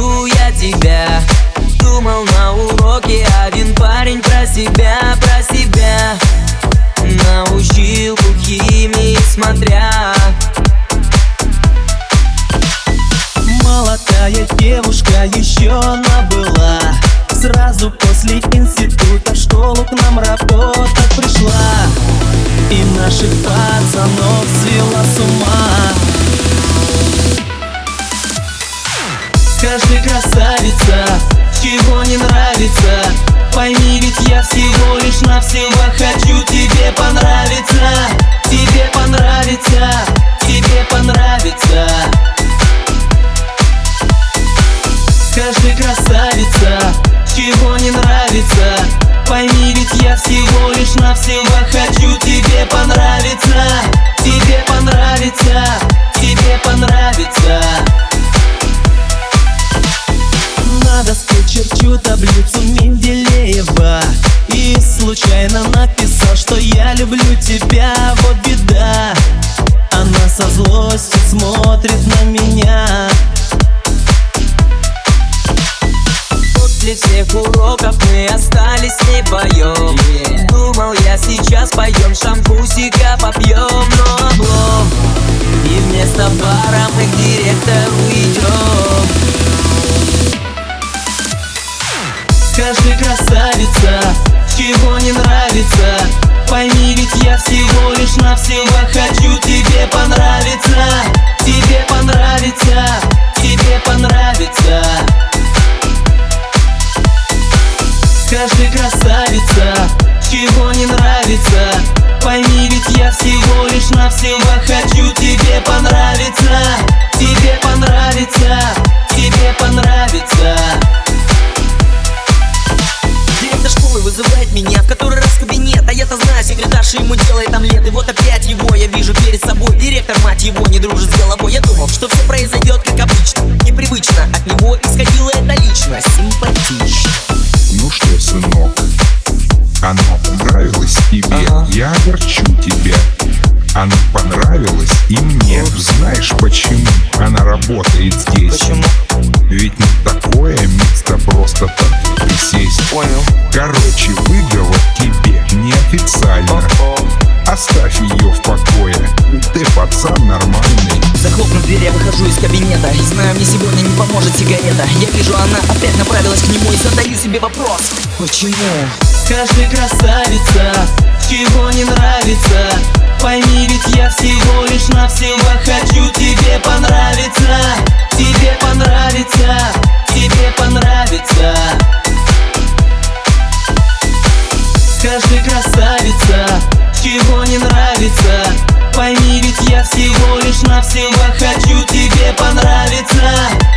люблю я тебя. Думал на уроке один парень про себя, про себя. Научил химии, смотря. Молодая девушка еще она была. Сразу после института в школу к нам работать пришла. И наших пацанов красавица, чего не нравится. Пойми, ведь я всего лишь навсего хочу. Тебе понравиться Тебе понравится, тебе понравится. Скажи, красавица, чего не нравится? Пойми, ведь я всего лишь навсего черчу таблицу Менделеева И случайно написал, что я люблю тебя, вот беда. Она со злостью смотрит на меня. После всех уроков мы остались не поем yeah. Думал я сейчас пойдем шампусика попьем Но Скажи, красавица, чего не нравится. Пойми, ведь я всего лишь навсего хочу тебе понравиться Тебе понравится, тебе понравится. Скажи, красавица, чего не нравится. Пойми, ведь я всего лишь навсего хочу тебе понравиться Тебе понравится, я-то знаю, секретарша ему делает омлет И вот опять его я вижу перед собой Директор, мать его, не дружит с головой Я думал, что все произойдет как обычно Непривычно, от него исходила эта личность Симпатично Ну что, сынок, оно понравилось тебе? Ага. Я огорчу тебя. Оно понравилось и мне. Знаешь почему она работает здесь? Почему? Ведь не такое место просто так присесть. Понял Короче, выговор официально. Оставь ее в покое, ты пацан нормальный. Захлопнув дверь, я выхожу из кабинета. И знаю, мне сегодня не поможет сигарета. Я вижу, она опять направилась к нему И задаю себе вопрос, почему? Каждый красавица, чего не нравится. Пойми, ведь я всего лишь навсего хочу. Тебе понравиться Тебе понравится, тебе понравится. Каждый красавица Пойми, ведь я всего лишь навсего хочу тебе понравиться.